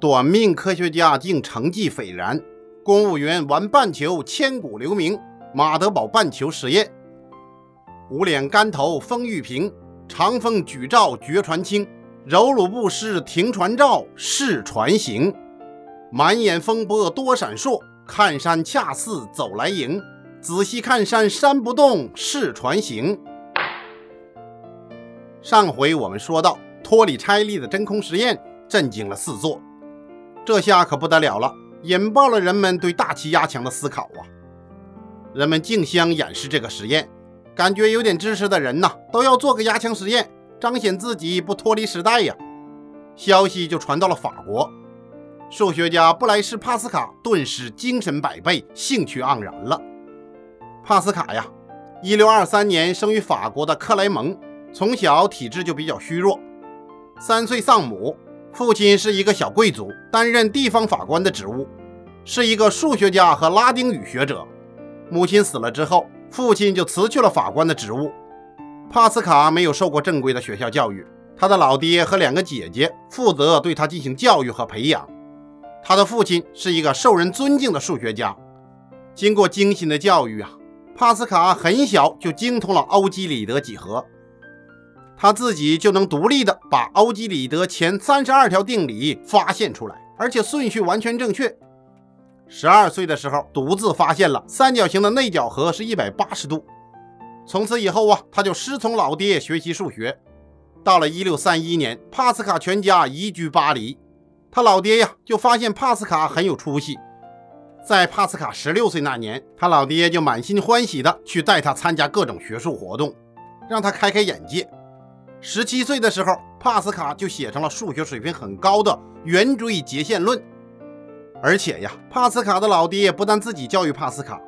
短命科学家竟成绩斐然，公务员玩半球千古留名。马德堡半球实验，无脸竿头风玉平，长风举照绝传轻，柔鲁不施停船照，是船行。满眼风波多闪烁，看山恰似走来迎。仔细看山山不动，是船行。上回我们说到，托里拆利的真空实验震惊了四座，这下可不得了了，引爆了人们对大气压强的思考啊！人们竞相演示这个实验，感觉有点知识的人呐，都要做个压强实验，彰显自己不脱离时代呀。消息就传到了法国，数学家布莱士帕斯卡顿时精神百倍，兴趣盎然了。帕斯卡呀，一六二三年生于法国的克莱蒙，从小体质就比较虚弱，三岁丧母，父亲是一个小贵族，担任地方法官的职务，是一个数学家和拉丁语学者。母亲死了之后，父亲就辞去了法官的职务。帕斯卡没有受过正规的学校教育，他的老爹和两个姐姐负责对他进行教育和培养。他的父亲是一个受人尊敬的数学家。经过精心的教育啊，帕斯卡很小就精通了欧几里得几何，他自己就能独立的把欧几里得前三十二条定理发现出来，而且顺序完全正确。十二岁的时候，独自发现了三角形的内角和是一百八十度。从此以后啊，他就师从老爹学习数学。到了一六三一年，帕斯卡全家移居巴黎，他老爹呀就发现帕斯卡很有出息。在帕斯卡十六岁那年，他老爹就满心欢喜的去带他参加各种学术活动，让他开开眼界。十七岁的时候，帕斯卡就写成了数学水平很高的圆锥截线论。而且呀，帕斯卡的老爹不但自己教育帕斯卡，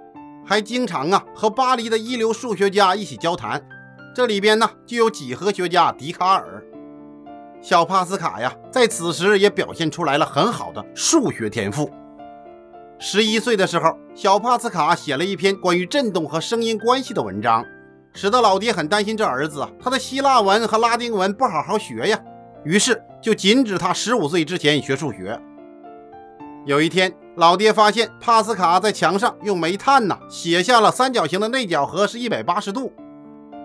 还经常啊和巴黎的一流数学家一起交谈。这里边呢就有几何学家笛卡尔。小帕斯卡呀，在此时也表现出来了很好的数学天赋。十一岁的时候，小帕斯卡写了一篇关于振动和声音关系的文章，使得老爹很担心这儿子啊，他的希腊文和拉丁文不好好学呀，于是就禁止他十五岁之前学数学。有一天，老爹发现帕斯卡在墙上用煤炭呐写下了三角形的内角和是一百八十度。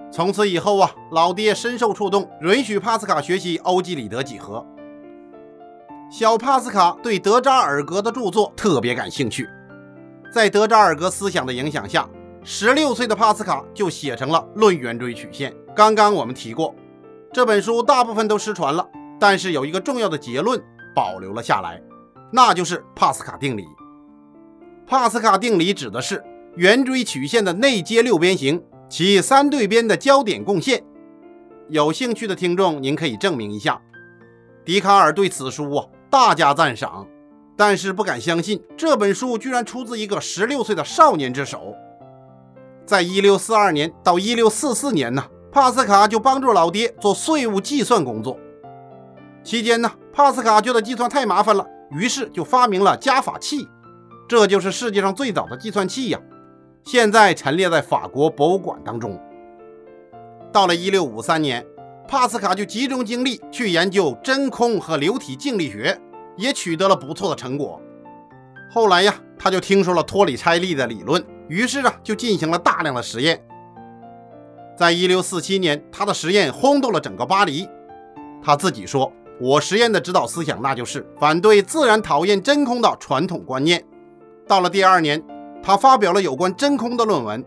从此以后啊，老爹深受触动，允许帕斯卡学习欧几里得几何。小帕斯卡对德扎尔格的著作特别感兴趣，在德扎尔格思想的影响下，十六岁的帕斯卡就写成了《论圆锥曲线》。刚刚我们提过，这本书大部分都失传了，但是有一个重要的结论保留了下来。那就是帕斯卡定理。帕斯卡定理指的是圆锥曲线的内接六边形，其三对边的交点共线。有兴趣的听众，您可以证明一下。笛卡尔对此书啊大加赞赏，但是不敢相信这本书居然出自一个十六岁的少年之手。在一六四二年到一六四四年呢，帕斯卡就帮助老爹做税务计算工作。期间呢，帕斯卡觉得计算太麻烦了。于是就发明了加法器，这就是世界上最早的计算器呀。现在陈列在法国博物馆当中。到了一六五三年，帕斯卡就集中精力去研究真空和流体静力学，也取得了不错的成果。后来呀，他就听说了托里拆利的理论，于是啊，就进行了大量的实验。在一六四七年，他的实验轰动了整个巴黎。他自己说。我实验的指导思想，那就是反对自然讨厌真空的传统观念。到了第二年，他发表了有关真空的论文。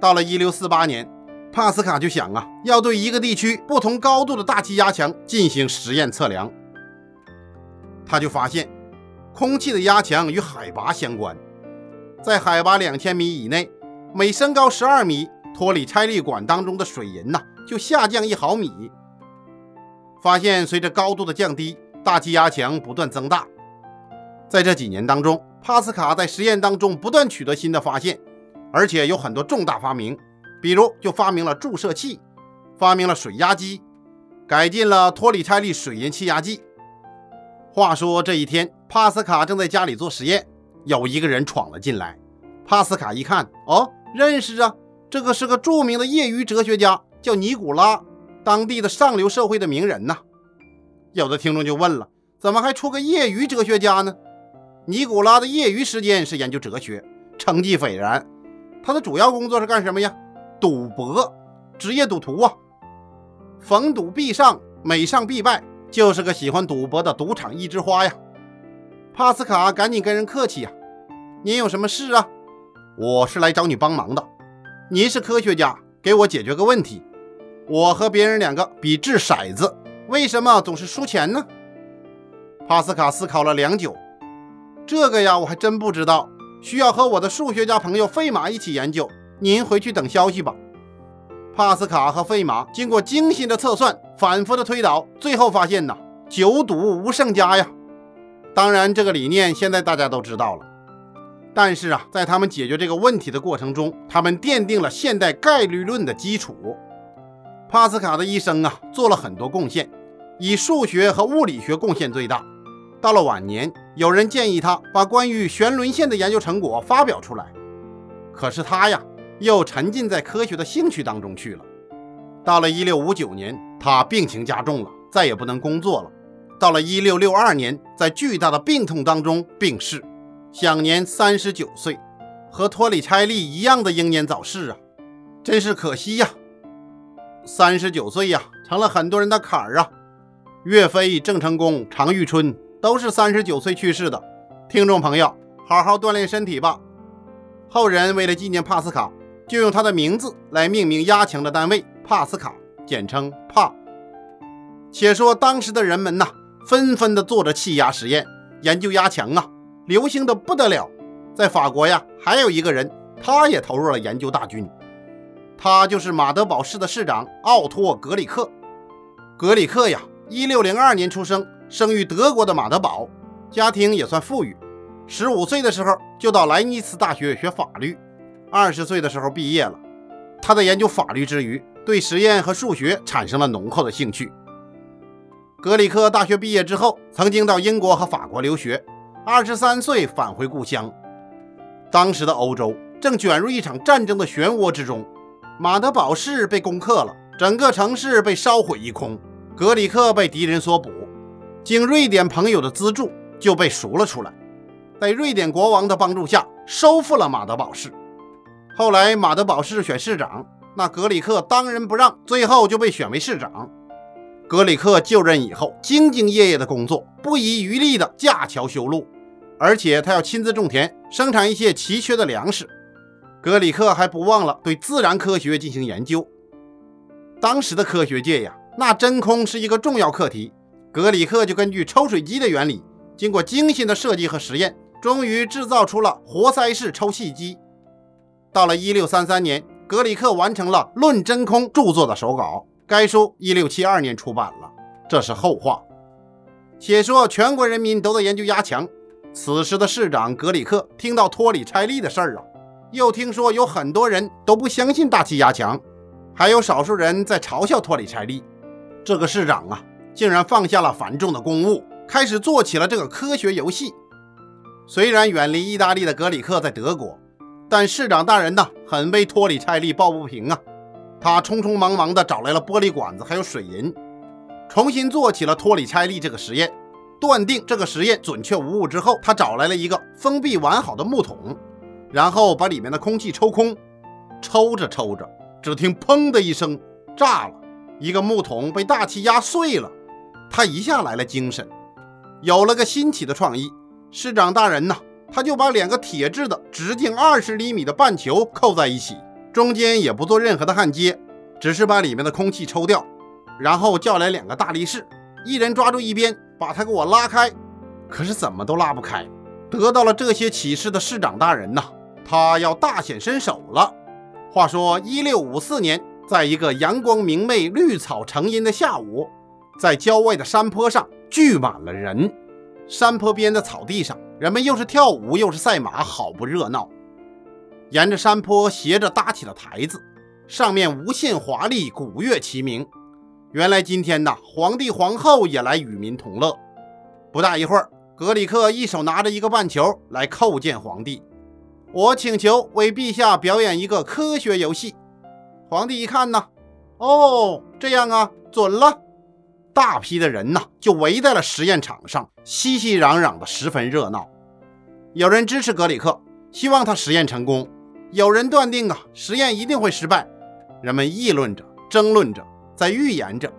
到了一六四八年，帕斯卡就想啊，要对一个地区不同高度的大气压强进行实验测量。他就发现，空气的压强与海拔相关，在海拔两千米以内，每升高十二米，托里拆利管当中的水银呐就下降一毫米。发现随着高度的降低，大气压强不断增大。在这几年当中，帕斯卡在实验当中不断取得新的发现，而且有很多重大发明，比如就发明了注射器，发明了水压机，改进了托里拆利水银气压计。话说这一天，帕斯卡正在家里做实验，有一个人闯了进来。帕斯卡一看，哦，认识啊，这个是个著名的业余哲学家，叫尼古拉。当地的上流社会的名人呐，有的听众就问了：怎么还出个业余哲学家呢？尼古拉的业余时间是研究哲学，成绩斐然。他的主要工作是干什么呀？赌博，职业赌徒啊！逢赌必上，每上必败，就是个喜欢赌博的赌场一枝花呀。帕斯卡赶紧跟人客气呀：“您有什么事啊？我是来找你帮忙的。您是科学家，给我解决个问题。我和别人两个比掷骰子，为什么总是输钱呢？”帕斯卡思考了良久，这个呀，我还真不知道，需要和我的数学家朋友费马一起研究。您回去等消息吧。帕斯卡和费马经过精心的测算，反复的推导，最后发现呐，九赌无胜家呀。当然，这个理念现在大家都知道了。但是啊，在他们解决这个问题的过程中，他们奠定了现代概率论的基础。帕斯卡的一生啊，做了很多贡献，以数学和物理学贡献最大。到了晚年，有人建议他把关于旋轮线的研究成果发表出来，可是他呀，又沉浸在科学的兴趣当中去了。到了1659年，他病情加重了，再也不能工作了。到了1662年，在巨大的病痛当中病逝，享年39岁，和托里拆利一样的英年早逝啊，真是可惜呀。39岁呀，成了很多人的坎儿啊。岳飞、郑成功、常遇春。都是三十九岁去世的，听众朋友，好好锻炼身体吧。后人为了纪念帕斯卡，就用他的名字来命名压强的单位——帕斯卡，简称帕。且说当时的人们呐，纷纷的做着气压实验，研究压强啊，流行的不得了。在法国呀，还有一个人，他也投入了研究大军，他就是马德堡市的市长奥托·格里克。格里克呀，一六零二年出生。生于德国的马德堡，家庭也算富裕。十五岁的时候就到莱尼茨大学学法律，二十岁的时候毕业了。他在研究法律之余，对实验和数学产生了浓厚的兴趣。格里克大学毕业之后，曾经到英国和法国留学。二十三岁返回故乡。当时的欧洲正卷入一场战争的漩涡之中，马德堡市被攻克了，整个城市被烧毁一空，格里克被敌人所捕。经瑞典朋友的资助，就被赎了出来，在瑞典国王的帮助下，收复了马德堡市。后来马德堡市选市长，那格里克当仁不让，最后就被选为市长。格里克就任以后，兢兢业业的工作，不遗余力的架桥修路，而且他要亲自种田，生产一些奇缺的粮食。格里克还不忘了对自然科学进行研究。当时的科学界呀，那真空是一个重要课题。格里克就根据抽水机的原理，经过精心的设计和实验，终于制造出了活塞式抽气机。到了一六三三年，格里克完成了《论真空》著作的手稿，该书一六七二年出版了。这是后话。且说全国人民都在研究压强，此时的市长格里克听到托里拆利的事儿啊，又听说有很多人都不相信大气压强，还有少数人在嘲笑托里拆利，这个市长啊。竟然放下了繁重的公务，开始做起了这个科学游戏。虽然远离意大利的格里克在德国，但市长大人呢，很为托里拆利抱不平啊。他匆匆忙忙地找来了玻璃管子，还有水银，重新做起了托里拆利这个实验。断定这个实验准确无误之后，他找来了一个封闭完好的木桶，然后把里面的空气抽空。抽着抽着，只听“砰”的一声，炸了，一个木桶被大气压碎了。他一下来了精神，有了个新奇的创意。市长大人呢，他就把两个铁制的直径二十厘米的半球扣在一起，中间也不做任何的焊接，只是把里面的空气抽掉，然后叫来两个大力士，一人抓住一边，把他给我拉开。可是怎么都拉不开。得到了这些启示的市长大人呐，他要大显身手了。话说一六五四年，在一个阳光明媚、绿草成荫的下午。在郊外的山坡上聚满了人，山坡边的草地上，人们又是跳舞又是赛马，好不热闹。沿着山坡斜着搭起了台子，上面无限华丽，鼓乐齐鸣。原来今天呐，皇帝皇后也来与民同乐。不大一会儿，格里克一手拿着一个半球来叩见皇帝：“我请求为陛下表演一个科学游戏。”皇帝一看呢，哦，这样啊，准了。大批的人呐就围在了实验场上，熙熙攘攘的，十分热闹。有人支持格里克，希望他实验成功；有人断定啊，实验一定会失败。人们议论着，争论着，在预言着。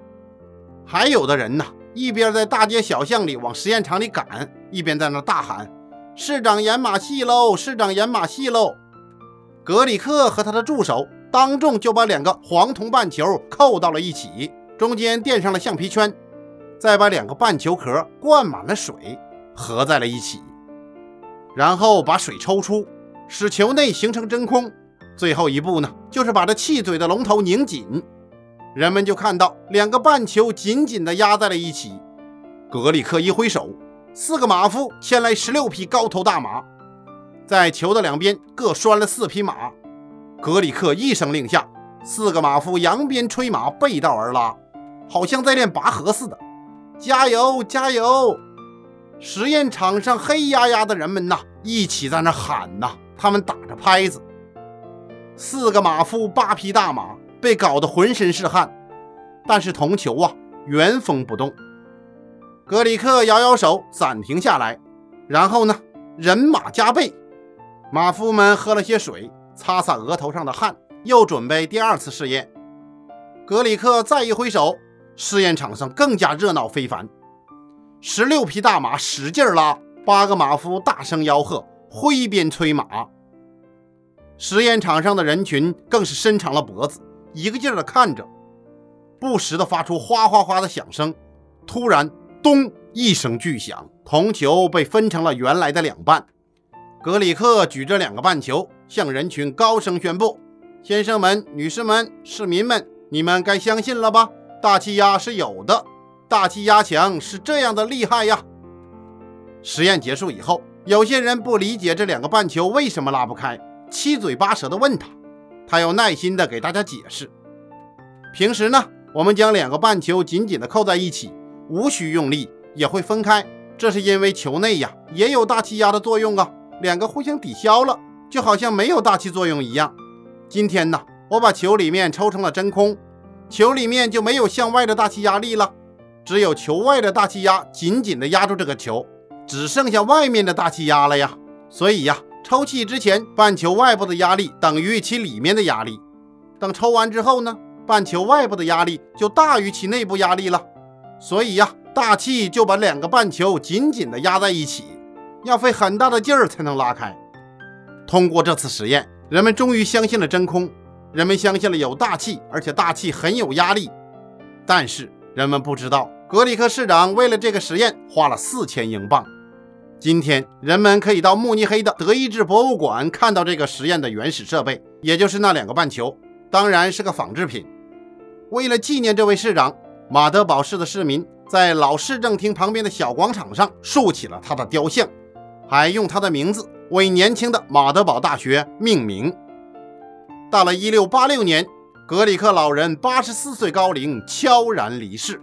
还有的人呢，一边在大街小巷里往实验场里赶，一边在那大喊：“市长演马戏喽！市长演马戏喽！”格里克和他的助手当众就把两个黄铜半球扣到了一起，中间垫上了橡皮圈，再把两个半球壳灌满了水，合在了一起，然后把水抽出，使球内形成真空。最后一步呢，就是把这气嘴的龙头拧紧，人们就看到两个半球紧紧地压在了一起。格里克一挥手，四个马夫牵来十六匹高头大马。在球的两边各拴了四匹马，格里克一声令下，四个马夫扬鞭催马，背道而拉，好像在练拔河似的。加油，加油！实验场上黑压压的人们呐，一起在那喊呐，他们打着拍子。四个马夫，八匹大马，被搞得浑身是汗，但是铜球啊，原封不动。格里克摇摇手，暂停下来，然后呢，人马加倍。马夫们喝了些水，擦擦额头上的汗，又准备第二次试验。格里克再一挥手，试验场上更加热闹非凡。十六匹大马使劲拉，八个马夫大声吆喝，挥鞭催马。实验场上的人群更是伸长了脖子，一个劲儿地看着，不时地发出哗哗哗的响声。突然，咚一声巨响，铜球被分成了原来的两半。格里克举着两个半球，向人群高声宣布：“先生们、女士们、市民们，你们该相信了吧？大气压是有的，大气压强是这样的厉害呀！”实验结束以后，有些人不理解这两个半球为什么拉不开，七嘴八舌地问他，他又耐心地给大家解释：“平时呢，我们将两个半球紧紧地扣在一起，无需用力也会分开，这是因为球内呀也有大气压的作用啊。”两个互相抵消了，就好像没有大气作用一样。今天呢，我把球里面抽成了真空，球里面就没有向外的大气压力了，只有球外的大气压紧紧地压住这个球，只剩下外面的大气压了呀。所以呀，抽气之前，半球外部的压力等于其里面的压力；等抽完之后呢，半球外部的压力就大于其内部压力了。所以呀，大气就把两个半球紧紧地压在一起。要费很大的劲儿才能拉开。通过这次实验，人们终于相信了真空，人们相信了有大气，而且大气很有压力。但是人们不知道，格里克市长为了这个实验花了四千英镑。今天，人们可以到慕尼黑的德意志博物馆看到这个实验的原始设备，也就是那两个半球，当然是个仿制品。为了纪念这位市长，马德堡市的市民在老市政厅旁边的小广场上竖起了他的雕像。还用他的名字为年轻的马德堡大学命名。到了一六八六年，格里克老人八十四岁高龄悄然离世。